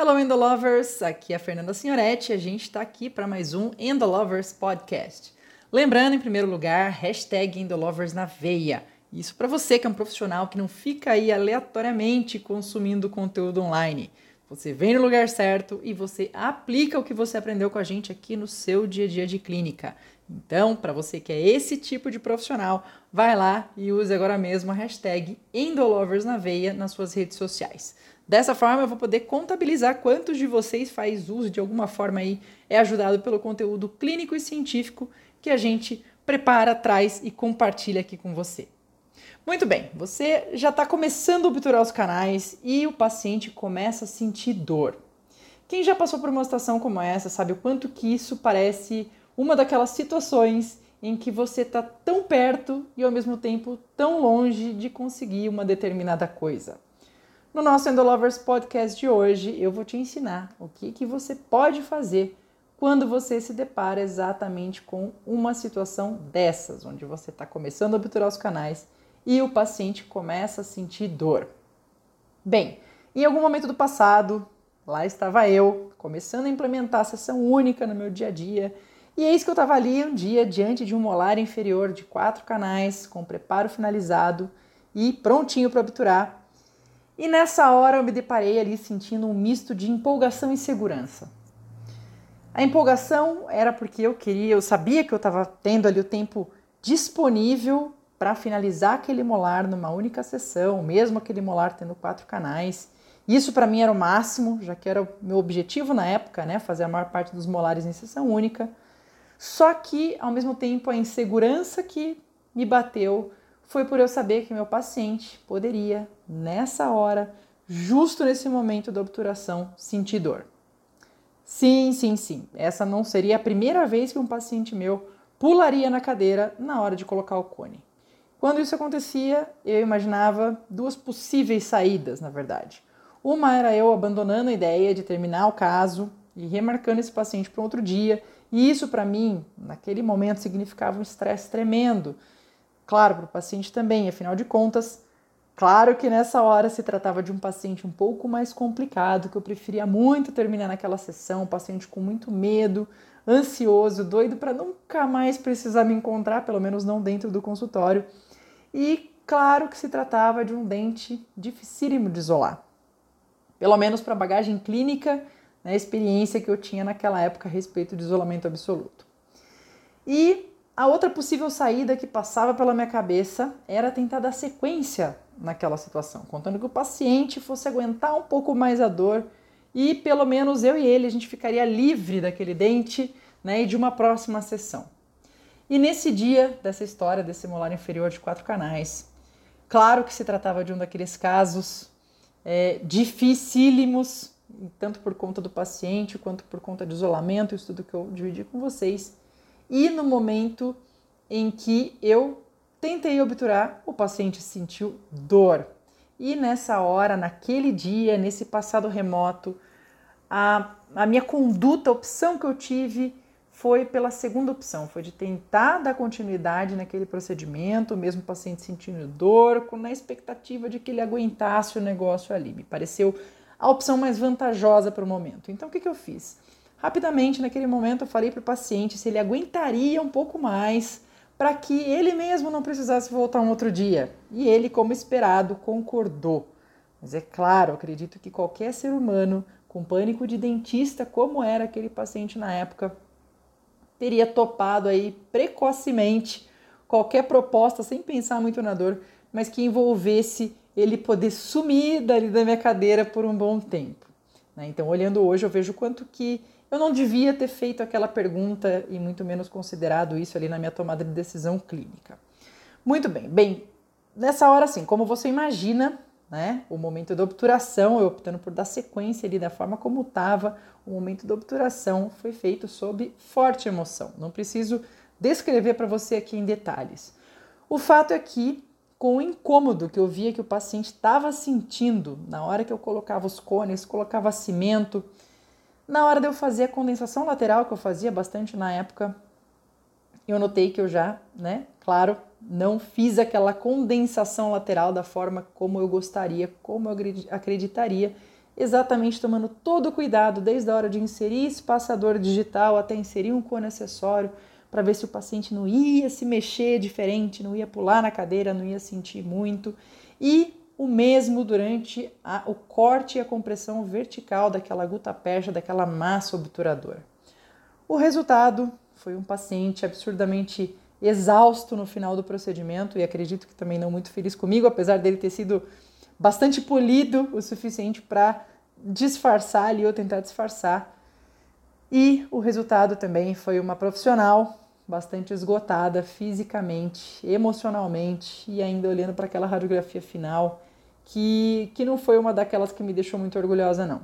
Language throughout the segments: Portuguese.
Hello Endolovers, aqui é a Fernanda Signoretti e a gente está aqui para mais um Endolovers Podcast. Lembrando, em primeiro lugar, hashtag Endolovers na veia. Isso para você que é um profissional que não fica aí aleatoriamente consumindo conteúdo online. Você vem no lugar certo e você aplica o que você aprendeu com a gente aqui no seu dia a dia de clínica. Então, para você que é esse tipo de profissional, vai lá e use agora mesmo a hashtag Endolovers na veia nas suas redes sociais. Dessa forma, eu vou poder contabilizar quantos de vocês faz uso de alguma forma aí, é ajudado pelo conteúdo clínico e científico que a gente prepara, traz e compartilha aqui com você. Muito bem, você já está começando a obturar os canais e o paciente começa a sentir dor. Quem já passou por uma situação como essa sabe o quanto que isso parece uma daquelas situações em que você está tão perto e ao mesmo tempo tão longe de conseguir uma determinada coisa. No nosso Endolovers Podcast de hoje, eu vou te ensinar o que, que você pode fazer quando você se depara exatamente com uma situação dessas, onde você está começando a obturar os canais e o paciente começa a sentir dor. Bem, em algum momento do passado, lá estava eu, começando a implementar a sessão única no meu dia a dia, e eis que eu estava ali um dia diante de um molar inferior de quatro canais, com preparo finalizado e prontinho para obturar. E nessa hora eu me deparei ali sentindo um misto de empolgação e segurança. A empolgação era porque eu queria, eu sabia que eu estava tendo ali o tempo disponível para finalizar aquele molar numa única sessão, mesmo aquele molar tendo quatro canais. Isso para mim era o máximo, já que era o meu objetivo na época, né, fazer a maior parte dos molares em sessão única. Só que, ao mesmo tempo, a insegurança que me bateu foi por eu saber que meu paciente poderia, nessa hora, justo nesse momento da obturação, sentir dor. Sim, sim, sim. Essa não seria a primeira vez que um paciente meu pularia na cadeira na hora de colocar o cone. Quando isso acontecia, eu imaginava duas possíveis saídas, na verdade. Uma era eu abandonando a ideia de terminar o caso e remarcando esse paciente para outro dia, e isso para mim, naquele momento, significava um estresse tremendo. Claro, para o paciente também, afinal de contas, claro que nessa hora se tratava de um paciente um pouco mais complicado, que eu preferia muito terminar naquela sessão, um paciente com muito medo, ansioso, doido para nunca mais precisar me encontrar, pelo menos não dentro do consultório. E claro que se tratava de um dente dificílimo de isolar. Pelo menos para a bagagem clínica, né, a experiência que eu tinha naquela época a respeito de isolamento absoluto. E a outra possível saída que passava pela minha cabeça era tentar dar sequência naquela situação, contando que o paciente fosse aguentar um pouco mais a dor e pelo menos eu e ele a gente ficaria livre daquele dente né, e de uma próxima sessão. E nesse dia dessa história desse molar inferior de quatro canais, claro que se tratava de um daqueles casos é, dificílimos, tanto por conta do paciente quanto por conta de isolamento, isso tudo que eu dividi com vocês. E no momento em que eu tentei obturar, o paciente sentiu dor. E nessa hora, naquele dia, nesse passado remoto, a, a minha conduta, a opção que eu tive foi pela segunda opção, foi de tentar dar continuidade naquele procedimento, mesmo o paciente sentindo dor, com a expectativa de que ele aguentasse o negócio ali. Me pareceu a opção mais vantajosa para o momento. Então, o que, que eu fiz? Rapidamente, naquele momento, eu falei para o paciente se ele aguentaria um pouco mais para que ele mesmo não precisasse voltar um outro dia. E ele, como esperado, concordou. Mas é claro, acredito que qualquer ser humano com pânico de dentista, como era aquele paciente na época, teria topado aí precocemente qualquer proposta sem pensar muito na dor, mas que envolvesse ele poder sumir dali da minha cadeira por um bom tempo. Né? Então, olhando hoje, eu vejo quanto que eu não devia ter feito aquela pergunta e muito menos considerado isso ali na minha tomada de decisão clínica. Muito bem, bem, nessa hora, assim, como você imagina, né? O momento da obturação, eu optando por dar sequência ali da forma como estava, o momento da obturação foi feito sob forte emoção. Não preciso descrever para você aqui em detalhes. O fato é que, com o incômodo que eu via que o paciente estava sentindo na hora que eu colocava os cones, colocava cimento, na hora de eu fazer a condensação lateral, que eu fazia bastante na época, eu notei que eu já, né, claro, não fiz aquela condensação lateral da forma como eu gostaria, como eu acreditaria, exatamente tomando todo o cuidado, desde a hora de inserir espaçador digital até inserir um cone acessório, para ver se o paciente não ia se mexer diferente, não ia pular na cadeira, não ia sentir muito. E o mesmo durante a, o corte e a compressão vertical daquela gutapercha, daquela massa obturadora. O resultado foi um paciente absurdamente exausto no final do procedimento e acredito que também não muito feliz comigo, apesar dele ter sido bastante polido o suficiente para disfarçar ali ou tentar disfarçar. E o resultado também foi uma profissional bastante esgotada fisicamente, emocionalmente e ainda olhando para aquela radiografia final que, que não foi uma daquelas que me deixou muito orgulhosa, não.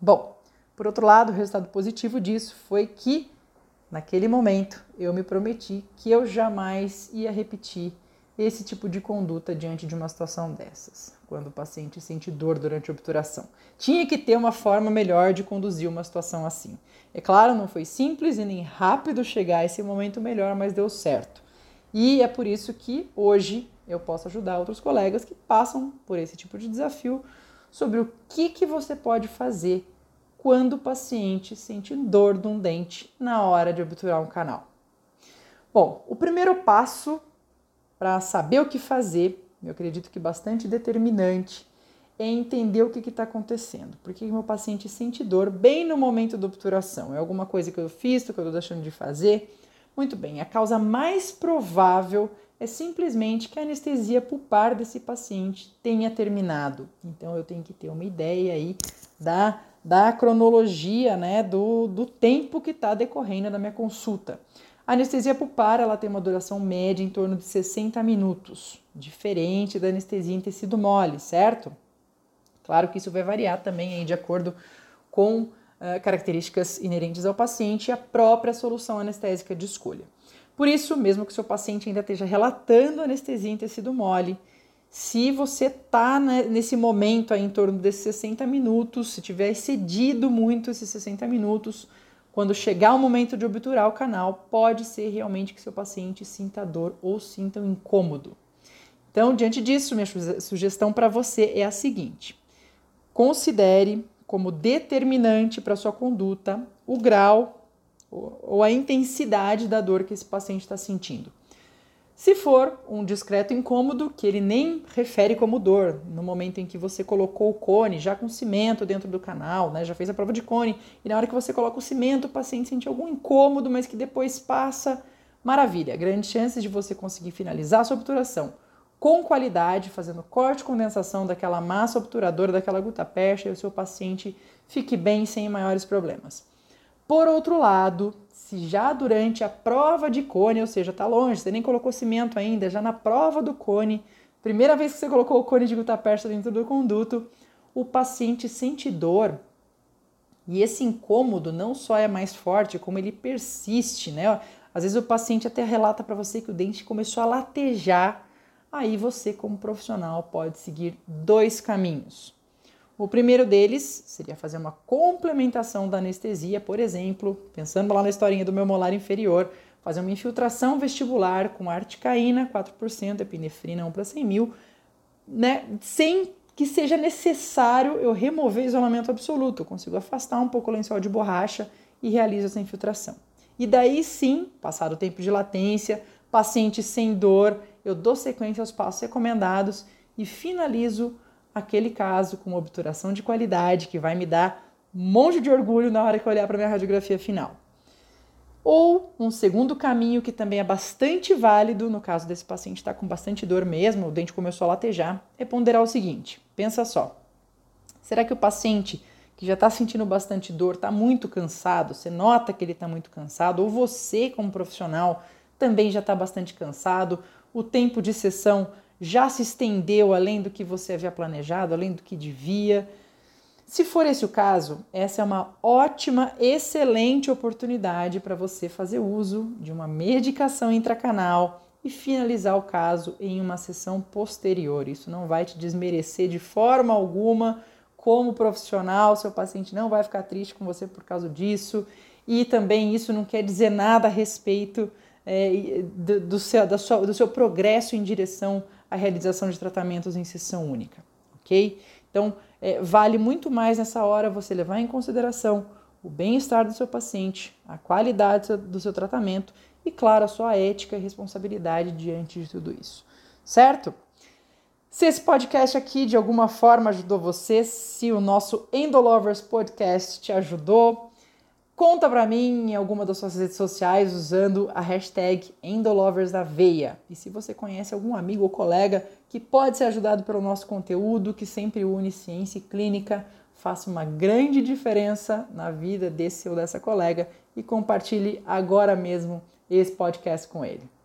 Bom, por outro lado, o resultado positivo disso foi que, naquele momento, eu me prometi que eu jamais ia repetir esse tipo de conduta diante de uma situação dessas, quando o paciente sente dor durante a obturação. Tinha que ter uma forma melhor de conduzir uma situação assim. É claro, não foi simples e nem rápido chegar a esse momento melhor, mas deu certo. E é por isso que hoje eu posso ajudar outros colegas que passam por esse tipo de desafio sobre o que, que você pode fazer quando o paciente sente dor de um dente na hora de obturar um canal. Bom, o primeiro passo para saber o que fazer, eu acredito que bastante determinante, é entender o que está acontecendo. Por que meu paciente sente dor bem no momento da obturação? É alguma coisa que eu fiz, que eu estou deixando de fazer? Muito bem, a causa mais provável é simplesmente que a anestesia pulpar desse paciente tenha terminado. Então eu tenho que ter uma ideia aí da, da cronologia, né, do, do tempo que está decorrendo da minha consulta. A anestesia pulpar ela tem uma duração média em torno de 60 minutos, diferente da anestesia em tecido mole, certo? Claro que isso vai variar também aí de acordo com uh, características inerentes ao paciente e a própria solução anestésica de escolha. Por isso, mesmo que seu paciente ainda esteja relatando anestesia em tecido mole, se você está né, nesse momento aí em torno desses 60 minutos, se tiver excedido muito esses 60 minutos, quando chegar o momento de obturar o canal, pode ser realmente que seu paciente sinta dor ou sinta um incômodo. Então, diante disso, minha sugestão para você é a seguinte: considere como determinante para sua conduta o grau ou a intensidade da dor que esse paciente está sentindo. Se for um discreto incômodo, que ele nem refere como dor, no momento em que você colocou o cone já com cimento dentro do canal, né, já fez a prova de cone, e na hora que você coloca o cimento, o paciente sente algum incômodo, mas que depois passa, maravilha, grandes chances de você conseguir finalizar a sua obturação com qualidade, fazendo corte e condensação daquela massa obturadora, daquela gutapercha, e o seu paciente fique bem sem maiores problemas. Por outro lado, se já durante a prova de cone, ou seja, está longe, você nem colocou cimento ainda, já na prova do cone, primeira vez que você colocou o cone de gutapercha dentro do conduto, o paciente sente dor e esse incômodo não só é mais forte, como ele persiste, né? Às vezes o paciente até relata para você que o dente começou a latejar. Aí você, como profissional, pode seguir dois caminhos. O primeiro deles seria fazer uma complementação da anestesia, por exemplo, pensando lá na historinha do meu molar inferior, fazer uma infiltração vestibular com articaína 4%, epinefrina 1 para 100 mil, né, sem que seja necessário eu remover isolamento absoluto. Eu consigo afastar um pouco o lençol de borracha e realizo essa infiltração. E daí sim, passado o tempo de latência, paciente sem dor, eu dou sequência aos passos recomendados e finalizo aquele caso com uma obturação de qualidade que vai me dar um monte de orgulho na hora que eu olhar para minha radiografia final. Ou um segundo caminho que também é bastante válido, no caso desse paciente estar tá com bastante dor mesmo, o dente começou a latejar, é ponderar o seguinte: pensa só. Será que o paciente que já está sentindo bastante dor está muito cansado? Você nota que ele está muito cansado? Ou você, como profissional, também já está bastante cansado? O tempo de sessão já se estendeu além do que você havia planejado, além do que devia. Se for esse o caso, essa é uma ótima, excelente oportunidade para você fazer uso de uma medicação intracanal e finalizar o caso em uma sessão posterior. Isso não vai te desmerecer de forma alguma como profissional, seu paciente não vai ficar triste com você por causa disso. E também isso não quer dizer nada a respeito é, do, do, seu, da sua, do seu progresso em direção a realização de tratamentos em sessão única, ok? Então, é, vale muito mais nessa hora você levar em consideração o bem-estar do seu paciente, a qualidade do seu tratamento e, claro, a sua ética e responsabilidade diante de tudo isso. Certo? Se esse podcast aqui de alguma forma ajudou você, se o nosso Endolovers Podcast te ajudou, conta para mim em alguma das suas redes sociais usando a hashtag Endolovers da Veia. E se você conhece algum amigo ou colega que pode ser ajudado pelo nosso conteúdo, que sempre une ciência e clínica, faça uma grande diferença na vida desse ou dessa colega e compartilhe agora mesmo esse podcast com ele.